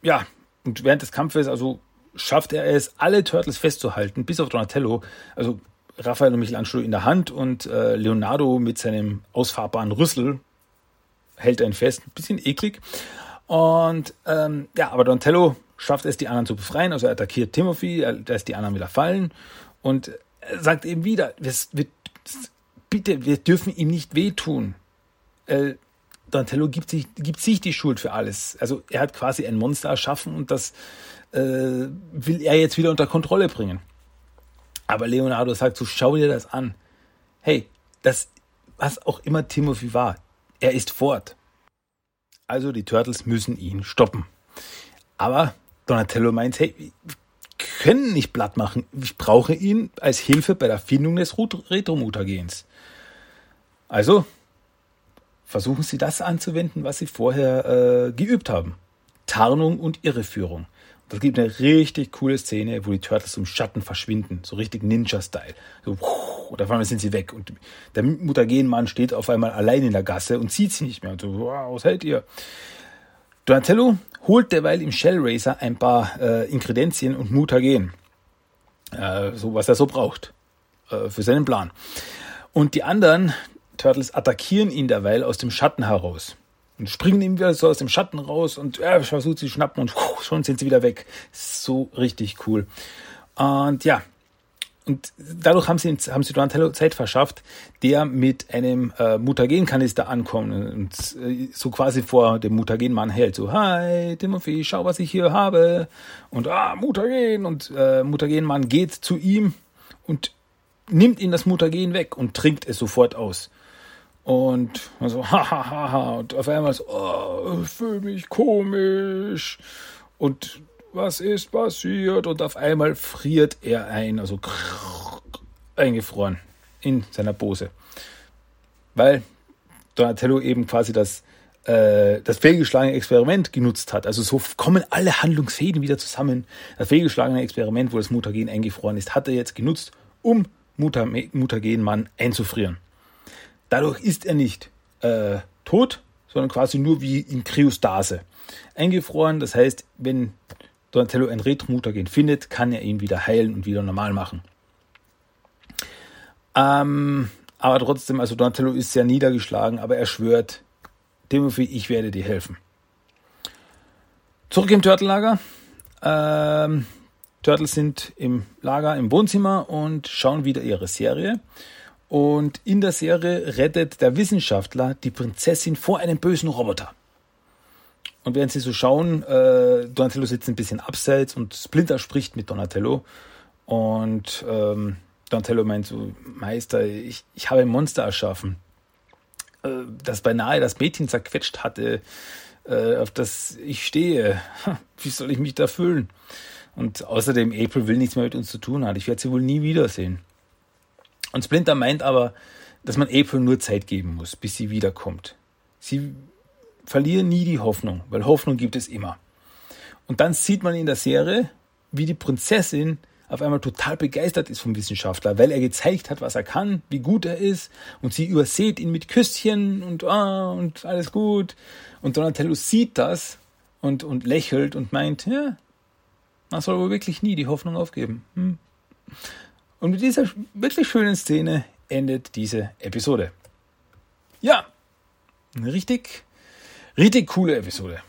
ja, und während des Kampfes, also schafft er es, alle Turtles festzuhalten, bis auf Donatello. Also Raphael und Michelangelo in der Hand und äh, Leonardo mit seinem ausfahrbaren Rüssel hält einen fest. Ein bisschen eklig. Und ähm, ja, aber Donatello schafft es, die anderen zu befreien. Also er attackiert Timothy, er lässt die anderen wieder fallen und sagt eben wieder, wir, wir, bitte, wir dürfen ihm nicht wehtun. Äh, Donatello gibt sich, gibt sich die Schuld für alles. Also er hat quasi ein Monster erschaffen und das äh, will er jetzt wieder unter Kontrolle bringen. Aber Leonardo sagt so, schau dir das an. Hey, das, was auch immer Timothy war, er ist fort. Also die Turtles müssen ihn stoppen. Aber Donatello meint, hey, wir können nicht platt machen. Ich brauche ihn als Hilfe bei der Findung des Retromutagens. Also versuchen Sie das anzuwenden, was Sie vorher äh, geübt haben. Tarnung und Irreführung. Das gibt eine richtig coole Szene, wo die Turtles im Schatten verschwinden, so richtig Ninja-Style. So, und auf einmal sind sie weg. Und der Mutagenmann steht auf einmal allein in der Gasse und sieht sie nicht mehr. Und so, wow, was hält ihr? Donatello holt derweil im Shell Racer ein paar äh, Inkredenzien und Mutagen. Äh, so was er so braucht. Äh, für seinen Plan. Und die anderen Turtles attackieren ihn derweil aus dem Schatten heraus und springen ihm wieder so aus dem Schatten raus und er versucht sie zu schnappen und schon sind sie wieder weg. So richtig cool. Und ja, und dadurch haben sie, haben sie Donatello Zeit verschafft, der mit einem äh, Mutagenkanister ankommt und äh, so quasi vor dem Mutagenmann hält. So, hi, Timothy, schau, was ich hier habe. Und ah, Mutagen. Und äh, Mutagenmann geht zu ihm und nimmt ihm das Mutagen weg und trinkt es sofort aus. Und man so, hahaha, und auf einmal so, oh, ich fühle mich komisch. Und was ist passiert? Und auf einmal friert er ein, also eingefroren in seiner Pose. Weil Donatello eben quasi das, äh, das fehlgeschlagene Experiment genutzt hat. Also so kommen alle Handlungsfäden wieder zusammen. Das fehlgeschlagene Experiment, wo das Mutagen eingefroren ist, hat er jetzt genutzt, um Mutagenmann einzufrieren. Dadurch ist er nicht äh, tot, sondern quasi nur wie in Kryostase. Eingefroren, das heißt, wenn Donatello ein Retromutagen findet, kann er ihn wieder heilen und wieder normal machen. Ähm, aber trotzdem, also Donatello ist sehr niedergeschlagen, aber er schwört, Timothy, ich werde dir helfen. Zurück im Turtellager. Ähm, Turtles sind im Lager im Wohnzimmer und schauen wieder ihre Serie. Und in der Serie rettet der Wissenschaftler die Prinzessin vor einem bösen Roboter. Und während sie so schauen, äh, Donatello sitzt ein bisschen abseits und Splinter spricht mit Donatello. Und ähm, Donatello meint so, Meister, ich, ich habe ein Monster erschaffen, äh, das beinahe das Mädchen zerquetscht hatte, äh, auf das ich stehe. Wie soll ich mich da fühlen? Und außerdem, April will nichts mehr mit uns zu tun haben. Ich werde sie wohl nie wiedersehen. Und Splinter meint aber, dass man April nur Zeit geben muss, bis sie wiederkommt. Sie verlieren nie die Hoffnung, weil Hoffnung gibt es immer. Und dann sieht man in der Serie, wie die Prinzessin auf einmal total begeistert ist vom Wissenschaftler, weil er gezeigt hat, was er kann, wie gut er ist, und sie übersät ihn mit Küsschen und ah, und alles gut. Und Donatello sieht das und, und lächelt und meint, ja, Man soll wohl wirklich nie die Hoffnung aufgeben. Hm. Und mit dieser wirklich schönen Szene endet diese Episode. Ja, eine richtig, richtig coole Episode.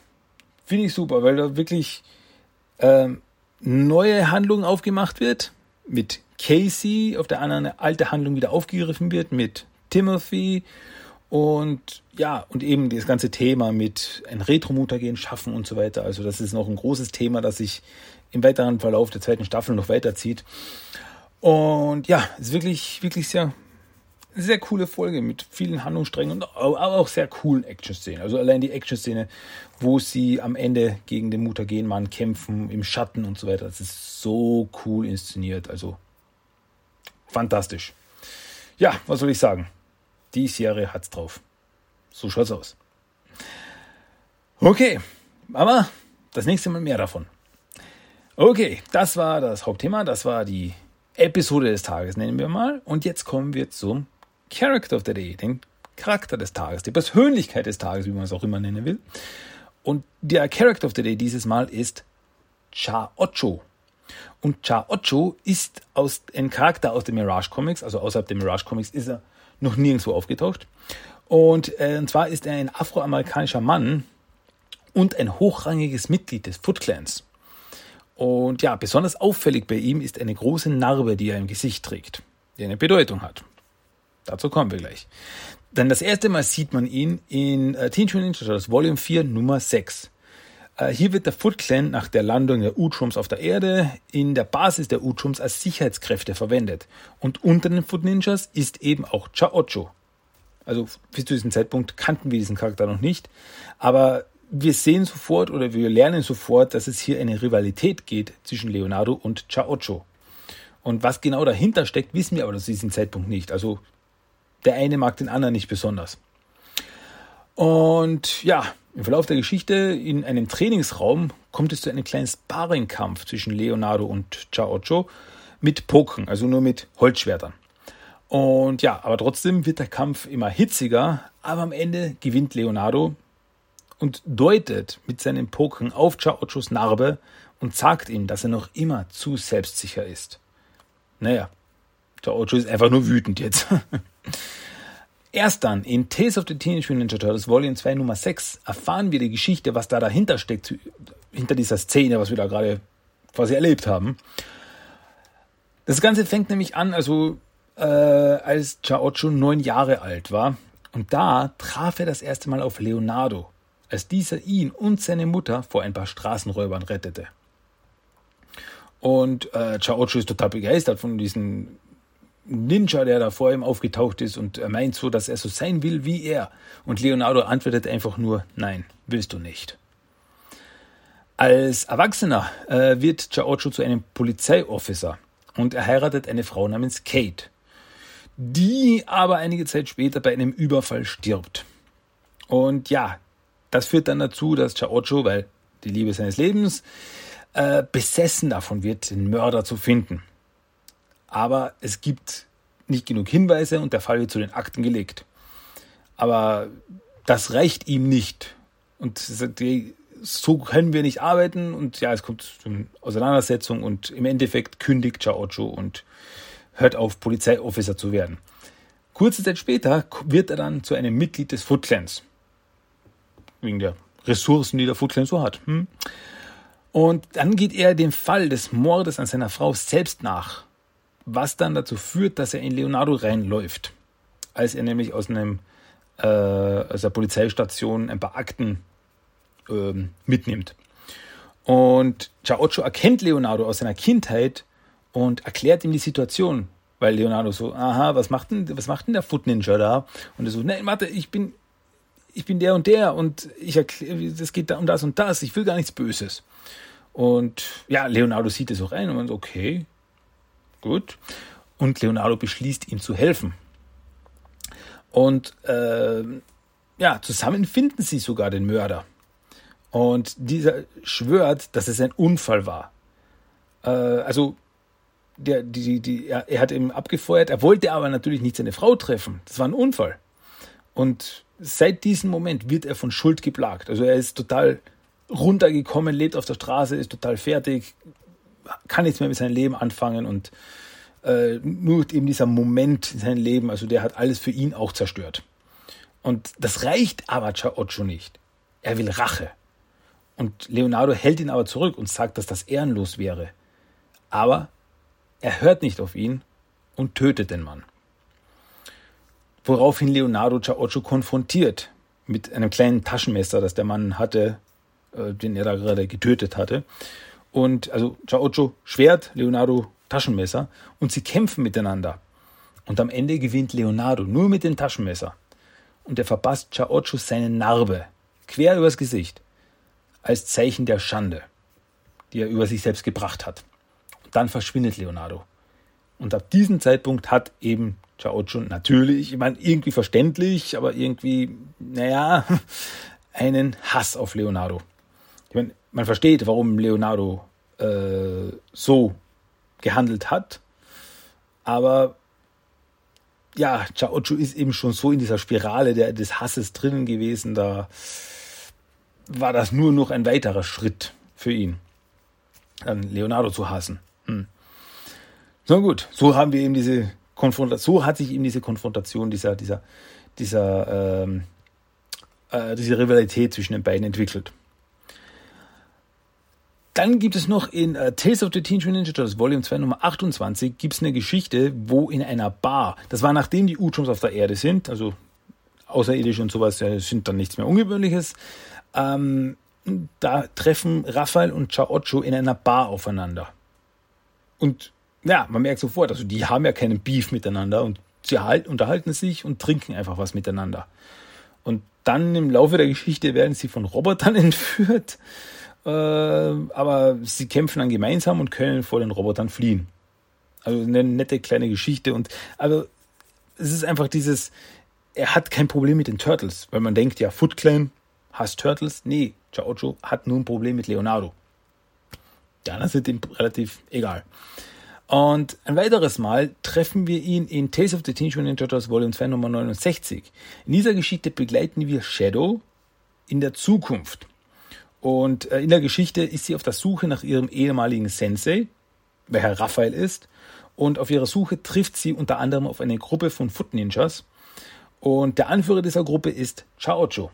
Finde ich super, weil da wirklich ähm, neue Handlung aufgemacht wird mit Casey, auf der anderen eine alte Handlung wieder aufgegriffen wird mit Timothy und ja, und eben das ganze Thema mit ein Retro-Mutagen schaffen und so weiter. Also das ist noch ein großes Thema, das sich im weiteren Verlauf der zweiten Staffel noch weiterzieht. Und ja, ist wirklich, wirklich sehr, sehr coole Folge mit vielen Handlungssträngen und aber auch sehr coolen Action-Szenen. Also allein die Action-Szene, wo sie am Ende gegen den Mutagenmann kämpfen, im Schatten und so weiter. Das ist so cool inszeniert. Also fantastisch. Ja, was soll ich sagen? Die Serie hat's drauf. So schaut's aus. Okay, aber das nächste Mal mehr davon. Okay, das war das Hauptthema, das war die Episode des Tages, nennen wir mal. Und jetzt kommen wir zum Character of the Day, den Charakter des Tages, die Persönlichkeit des Tages, wie man es auch immer nennen will. Und der Character of the Day dieses Mal ist Cha Ocho. Und Cha Ocho ist aus, ein Charakter aus den Mirage Comics, also außerhalb der Mirage Comics ist er noch nirgendwo aufgetaucht. Und, äh, und zwar ist er ein afroamerikanischer Mann und ein hochrangiges Mitglied des Foot Clans. Und ja, besonders auffällig bei ihm ist eine große Narbe, die er im Gesicht trägt, die eine Bedeutung hat. Dazu kommen wir gleich. Dann das erste Mal sieht man ihn in äh, Teenage Mutant Ninja Turtles Volume 4 Nummer 6. Äh, hier wird der Foot Clan nach der Landung der Utrums auf der Erde in der Basis der Utrums als Sicherheitskräfte verwendet. Und unter den Foot Ninjas ist eben auch Chaocho. Also bis zu diesem Zeitpunkt kannten wir diesen Charakter noch nicht. Aber wir sehen sofort oder wir lernen sofort, dass es hier eine Rivalität geht zwischen Leonardo und Chaocho. Und was genau dahinter steckt, wissen wir aber zu diesem Zeitpunkt nicht. Also der eine mag den anderen nicht besonders. Und ja, im Verlauf der Geschichte in einem Trainingsraum kommt es zu einem kleinen Sparringkampf zwischen Leonardo und Chaocho mit Poken, also nur mit Holzschwertern. Und ja, aber trotzdem wird der Kampf immer hitziger, aber am Ende gewinnt Leonardo und deutet mit seinem Poken auf Chaochos Narbe und sagt ihm, dass er noch immer zu selbstsicher ist. Naja, Chaocho ist einfach nur wütend jetzt. Erst dann in Tales of the Teenage Mutant Ninja Turtles Volume 2 Nummer 6 erfahren wir die Geschichte, was da dahinter steckt, hinter dieser Szene, was wir da gerade quasi erlebt haben. Das Ganze fängt nämlich an, also äh, als Chaocho neun Jahre alt war. Und da traf er das erste Mal auf Leonardo, als dieser ihn und seine Mutter vor ein paar Straßenräubern rettete. Und äh, Chaocho ist total begeistert von diesem Ninja, der da vor ihm aufgetaucht ist und er meint so, dass er so sein will wie er. Und Leonardo antwortet einfach nur, nein, willst du nicht. Als Erwachsener äh, wird Chaocho zu einem Polizeiofficer und er heiratet eine Frau namens Kate, die aber einige Zeit später bei einem Überfall stirbt. Und ja, das führt dann dazu, dass Chaocho, weil die Liebe seines Lebens, äh, besessen davon wird, den Mörder zu finden. Aber es gibt nicht genug Hinweise und der Fall wird zu den Akten gelegt. Aber das reicht ihm nicht. Und so können wir nicht arbeiten. Und ja, es kommt zu einer Auseinandersetzung und im Endeffekt kündigt Chaocho und hört auf, Polizeiofficer zu werden. Kurze Zeit später wird er dann zu einem Mitglied des Foot wegen der Ressourcen, die der Foot Clan so hat. Hm? Und dann geht er dem Fall des Mordes an seiner Frau selbst nach, was dann dazu führt, dass er in Leonardo reinläuft, als er nämlich aus einem äh, aus der Polizeistation ein paar Akten äh, mitnimmt. Und Chaocho erkennt Leonardo aus seiner Kindheit und erklärt ihm die Situation, weil Leonardo so, aha, was macht denn, was macht denn der Foot Ninja da? Und er so, nein, warte, ich bin, ich bin der und der und ich erkläre, es geht da um das und das, ich will gar nichts Böses. Und ja, Leonardo sieht es auch ein und so, okay, gut. Und Leonardo beschließt, ihm zu helfen. Und äh, ja, zusammen finden sie sogar den Mörder. Und dieser schwört, dass es ein Unfall war. Äh, also der, die, die, er, er hat ihm abgefeuert, er wollte aber natürlich nicht seine Frau treffen. Das war ein Unfall. Und seit diesem Moment wird er von Schuld geplagt. Also er ist total runtergekommen, lebt auf der Straße, ist total fertig, kann nichts mehr mit seinem Leben anfangen und äh, nur eben dieser Moment in seinem Leben, also der hat alles für ihn auch zerstört. Und das reicht aber Chaocho nicht. Er will Rache. Und Leonardo hält ihn aber zurück und sagt, dass das ehrenlos wäre. Aber er hört nicht auf ihn und tötet den Mann. Woraufhin Leonardo Chaocho konfrontiert mit einem kleinen Taschenmesser, das der Mann hatte, äh, den er da gerade getötet hatte. Und also Chaocho Schwert, Leonardo Taschenmesser und sie kämpfen miteinander. Und am Ende gewinnt Leonardo nur mit dem Taschenmesser. Und er verpasst Chaocho seine Narbe quer übers Gesicht als Zeichen der Schande, die er über sich selbst gebracht hat. Und dann verschwindet Leonardo. Und ab diesem Zeitpunkt hat eben Chaocho natürlich, ich meine, irgendwie verständlich, aber irgendwie, naja, einen Hass auf Leonardo. Ich meine, man versteht, warum Leonardo äh, so gehandelt hat. Aber ja, Chaocho ist eben schon so in dieser Spirale der, des Hasses drinnen gewesen, da war das nur noch ein weiterer Schritt für ihn, dann Leonardo zu hassen. Hm. So gut, so haben wir eben diese Konfrontation, so hat sich eben diese Konfrontation, dieser, dieser, dieser, ähm, äh, diese Rivalität zwischen den beiden entwickelt. Dann gibt es noch in uh, Tales of the Teenage Mutant Ninja Turtles Volume 2 Nummer 28 gibt es eine Geschichte, wo in einer Bar, das war nachdem die Uchoms auf der Erde sind, also außerirdisch und sowas ja, sind dann nichts mehr Ungewöhnliches, ähm, da treffen Raphael und Chaocho in einer Bar aufeinander. Und ja, man merkt sofort, also die haben ja keinen Beef miteinander und sie halt, unterhalten sich und trinken einfach was miteinander. Und dann im Laufe der Geschichte werden sie von Robotern entführt äh, aber sie kämpfen dann gemeinsam und können vor den Robotern fliehen. Also eine nette kleine Geschichte und aber es ist einfach dieses, er hat kein Problem mit den Turtles, weil man denkt, ja, Foot Clan hasst Turtles. Nee, Chaocho hat nur ein Problem mit Leonardo. Die anderen sind ihm relativ egal. Und ein weiteres Mal treffen wir ihn in Tales of the Teenage Mutant Ninja Turtles Volume 2 Nummer 69. In dieser Geschichte begleiten wir Shadow in der Zukunft. Und äh, in der Geschichte ist sie auf der Suche nach ihrem ehemaligen Sensei, welcher Raphael ist. Und auf ihrer Suche trifft sie unter anderem auf eine Gruppe von Foot Ninjas. Und der Anführer dieser Gruppe ist Chaocho,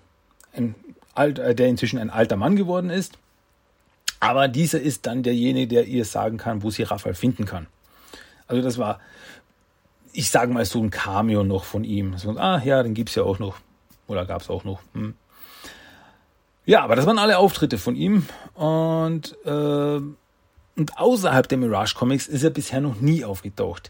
ein alt, äh, der inzwischen ein alter Mann geworden ist. Aber dieser ist dann derjenige, der ihr sagen kann, wo sie Raphael finden kann. Also das war, ich sage mal so ein Cameo noch von ihm. So, ah ja, den gibt es ja auch noch. Oder gab es auch noch. Hm. Ja, aber das waren alle Auftritte von ihm und, äh, und außerhalb der Mirage Comics ist er bisher noch nie aufgetaucht.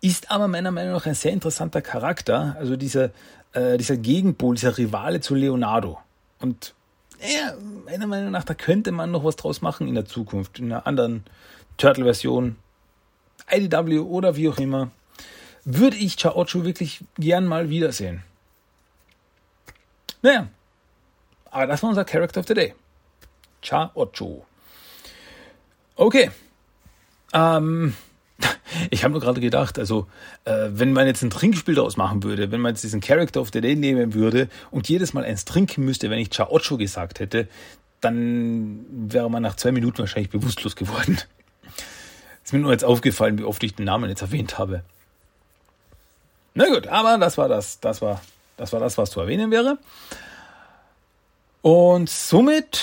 Ist aber meiner Meinung nach ein sehr interessanter Charakter, also dieser, äh, dieser Gegenpol, dieser Rivale zu Leonardo. Und ja, meiner Meinung nach, da könnte man noch was draus machen in der Zukunft, in einer anderen Turtle-Version, IDW oder wie auch immer. Würde ich Chaocho wirklich gern mal wiedersehen. Naja, aber das war unser Character of the Day. Cha Ocho. Okay. Ähm, ich habe nur gerade gedacht, also äh, wenn man jetzt ein Trinkspiel daraus machen würde, wenn man jetzt diesen Character of the Day nehmen würde und jedes Mal eins trinken müsste, wenn ich Cha Ocho gesagt hätte, dann wäre man nach zwei Minuten wahrscheinlich bewusstlos geworden. Ist mir nur jetzt aufgefallen, wie oft ich den Namen jetzt erwähnt habe. Na gut, aber das war das, das war, das war das, was zu erwähnen wäre. Und somit,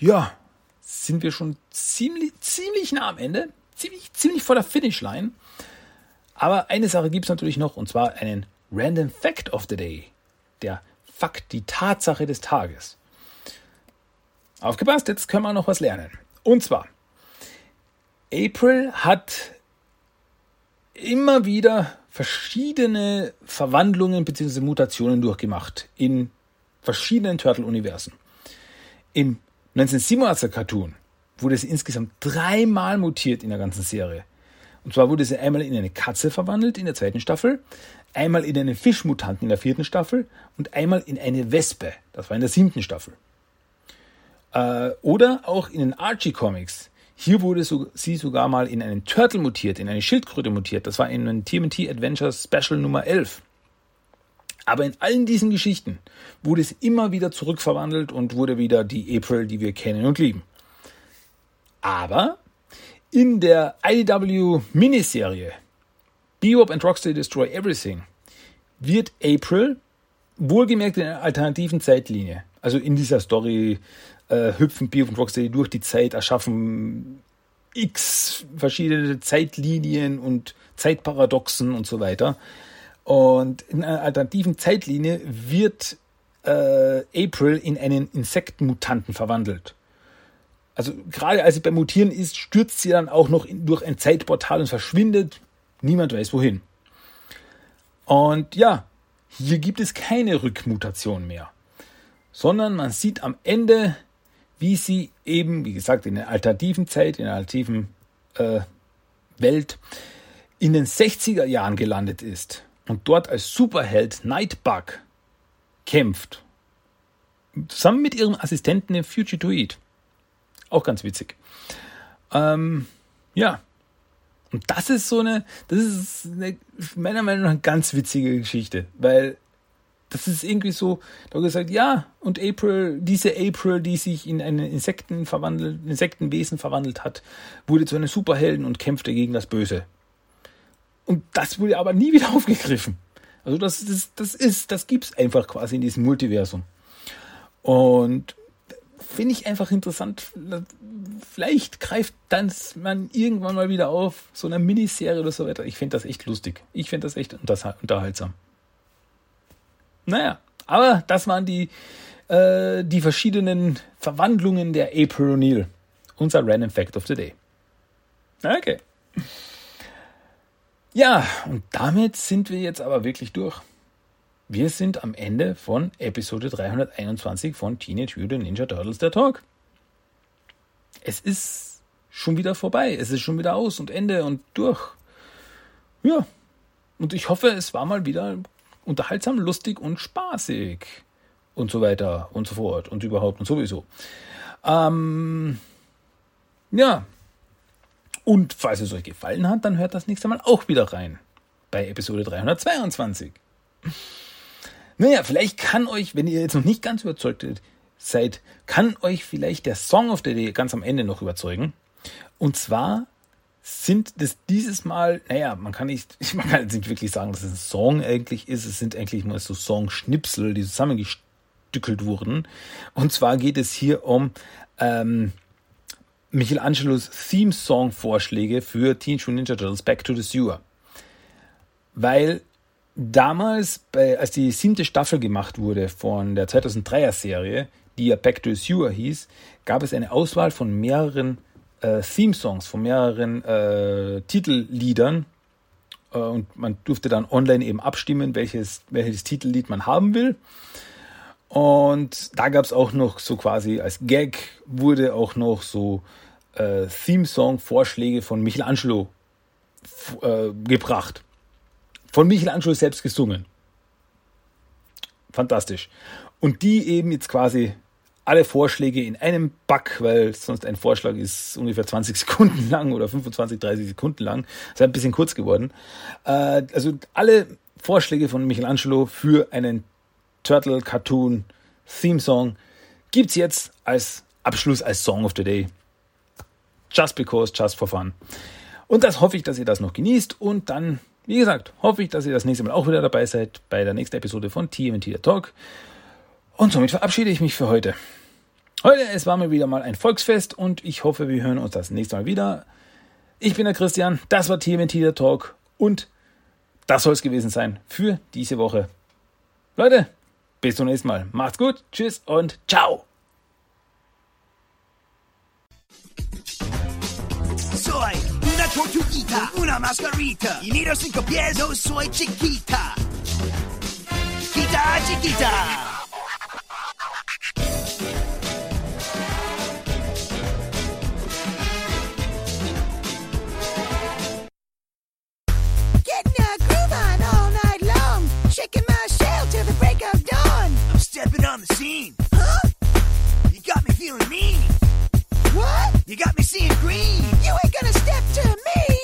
ja, sind wir schon ziemlich, ziemlich nah am Ende. Ziemlich, ziemlich vor der Finishline. Aber eine Sache gibt es natürlich noch, und zwar einen Random Fact of the Day. Der Fakt, die Tatsache des Tages. Aufgepasst, jetzt können wir noch was lernen. Und zwar, April hat immer wieder verschiedene Verwandlungen bzw. Mutationen durchgemacht in verschiedenen Turtle-Universen. Im 1987er Cartoon wurde sie insgesamt dreimal mutiert in der ganzen Serie. Und zwar wurde sie einmal in eine Katze verwandelt in der zweiten Staffel, einmal in einen Fischmutanten in der vierten Staffel und einmal in eine Wespe. Das war in der siebten Staffel. Äh, oder auch in den Archie Comics. Hier wurde so, sie sogar mal in einen Turtle mutiert, in eine Schildkröte mutiert. Das war in einem TMT Adventures Special Nummer 11. Aber in allen diesen Geschichten wurde es immer wieder zurückverwandelt und wurde wieder die April, die wir kennen und lieben. Aber In der IDW Miniserie Bebop and Rocksteady Destroy Everything wird April wohlgemerkt in einer alternativen Zeitlinie, also in dieser Story äh, hüpfen Bebop und Rocksteady durch die Zeit, erschaffen x verschiedene Zeitlinien und Zeitparadoxen und so weiter. Und in einer alternativen Zeitlinie wird äh, April in einen Insektenmutanten verwandelt. Also gerade als sie beim Mutieren ist, stürzt sie dann auch noch in, durch ein Zeitportal und verschwindet. Niemand weiß wohin. Und ja, hier gibt es keine Rückmutation mehr, sondern man sieht am Ende, wie sie eben, wie gesagt, in der alternativen Zeit, in der alternativen äh, Welt in den 60er Jahren gelandet ist und dort als Superheld Nightbug kämpft. Zusammen mit ihrem Assistenten im Fugitoid. Auch ganz witzig. Ähm, ja. Und das ist so eine, das ist eine, meiner Meinung nach eine ganz witzige Geschichte, weil das ist irgendwie so, da gesagt, ja, und April, diese April, die sich in einen Insekten verwandelt, Insektenwesen verwandelt hat, wurde zu einem Superhelden und kämpfte gegen das Böse. Und das wurde aber nie wieder aufgegriffen. Also das, das, das ist, das gibt's einfach quasi in diesem Multiversum. Und finde ich einfach interessant. Vielleicht greift das man irgendwann mal wieder auf, so eine Miniserie oder so weiter. Ich finde das echt lustig. Ich finde das echt unterhaltsam. Naja, aber das waren die, äh, die verschiedenen Verwandlungen der April O'Neil. Unser Random Fact of the Day. Okay. Ja, und damit sind wir jetzt aber wirklich durch. Wir sind am Ende von Episode 321 von Teenage Mutant Ninja Turtles der Talk. Es ist schon wieder vorbei. Es ist schon wieder aus und Ende und durch. Ja. Und ich hoffe, es war mal wieder unterhaltsam, lustig und spaßig. Und so weiter und so fort und überhaupt und sowieso. Ähm, ja, und falls es euch gefallen hat, dann hört das nächste Mal auch wieder rein. Bei Episode 322. Naja, vielleicht kann euch, wenn ihr jetzt noch nicht ganz überzeugt seid, kann euch vielleicht der Song of the Day ganz am Ende noch überzeugen. Und zwar sind das dieses Mal, naja, man kann nicht, man kann jetzt nicht wirklich sagen, dass es ein Song eigentlich ist. Es sind eigentlich nur so Songschnipsel, die zusammengestückelt wurden. Und zwar geht es hier um ähm, Michelangelos Theme-Song-Vorschläge für Teenage Mutant Ninja Turtles Back to the Sewer. Weil damals, als die siebte Staffel gemacht wurde von der 2003er Serie, die ja Back to the Sewer hieß, gab es eine Auswahl von mehreren äh, Theme-Songs, von mehreren äh, Titelliedern. Äh, und man durfte dann online eben abstimmen, welches, welches Titellied man haben will. Und da gab es auch noch so quasi als Gag wurde auch noch so äh, Theme-Song-Vorschläge von Michelangelo äh, gebracht. Von Michelangelo selbst gesungen. Fantastisch. Und die eben jetzt quasi alle Vorschläge in einem Bug, weil sonst ein Vorschlag ist ungefähr 20 Sekunden lang oder 25, 30 Sekunden lang. Ist ein bisschen kurz geworden. Äh, also alle Vorschläge von Michelangelo für einen Turtle Cartoon Theme Song gibt's jetzt als Abschluss als Song of the Day. Just because, just for fun. Und das hoffe ich, dass ihr das noch genießt. Und dann, wie gesagt, hoffe ich, dass ihr das nächste Mal auch wieder dabei seid bei der nächsten Episode von TMT der Talk. Und somit verabschiede ich mich für heute. Heute, es war mir wieder mal ein Volksfest und ich hoffe, wir hören uns das nächste Mal wieder. Ich bin der Christian, das war TMT der Talk und das soll es gewesen sein für diese Woche. Leute, bis zum nächsten Mal. Macht's gut, tschüss und ciao. Tortuguita, una mascarita. Y mido cinco pies, no soy chiquita. Chiquita, chiquita. Getting a groove on all night long. Shaking my shell till the break of dawn. I'm stepping on the scene. Huh? You got me feeling mean. What? You got me seeing green. You ain't gonna step to me.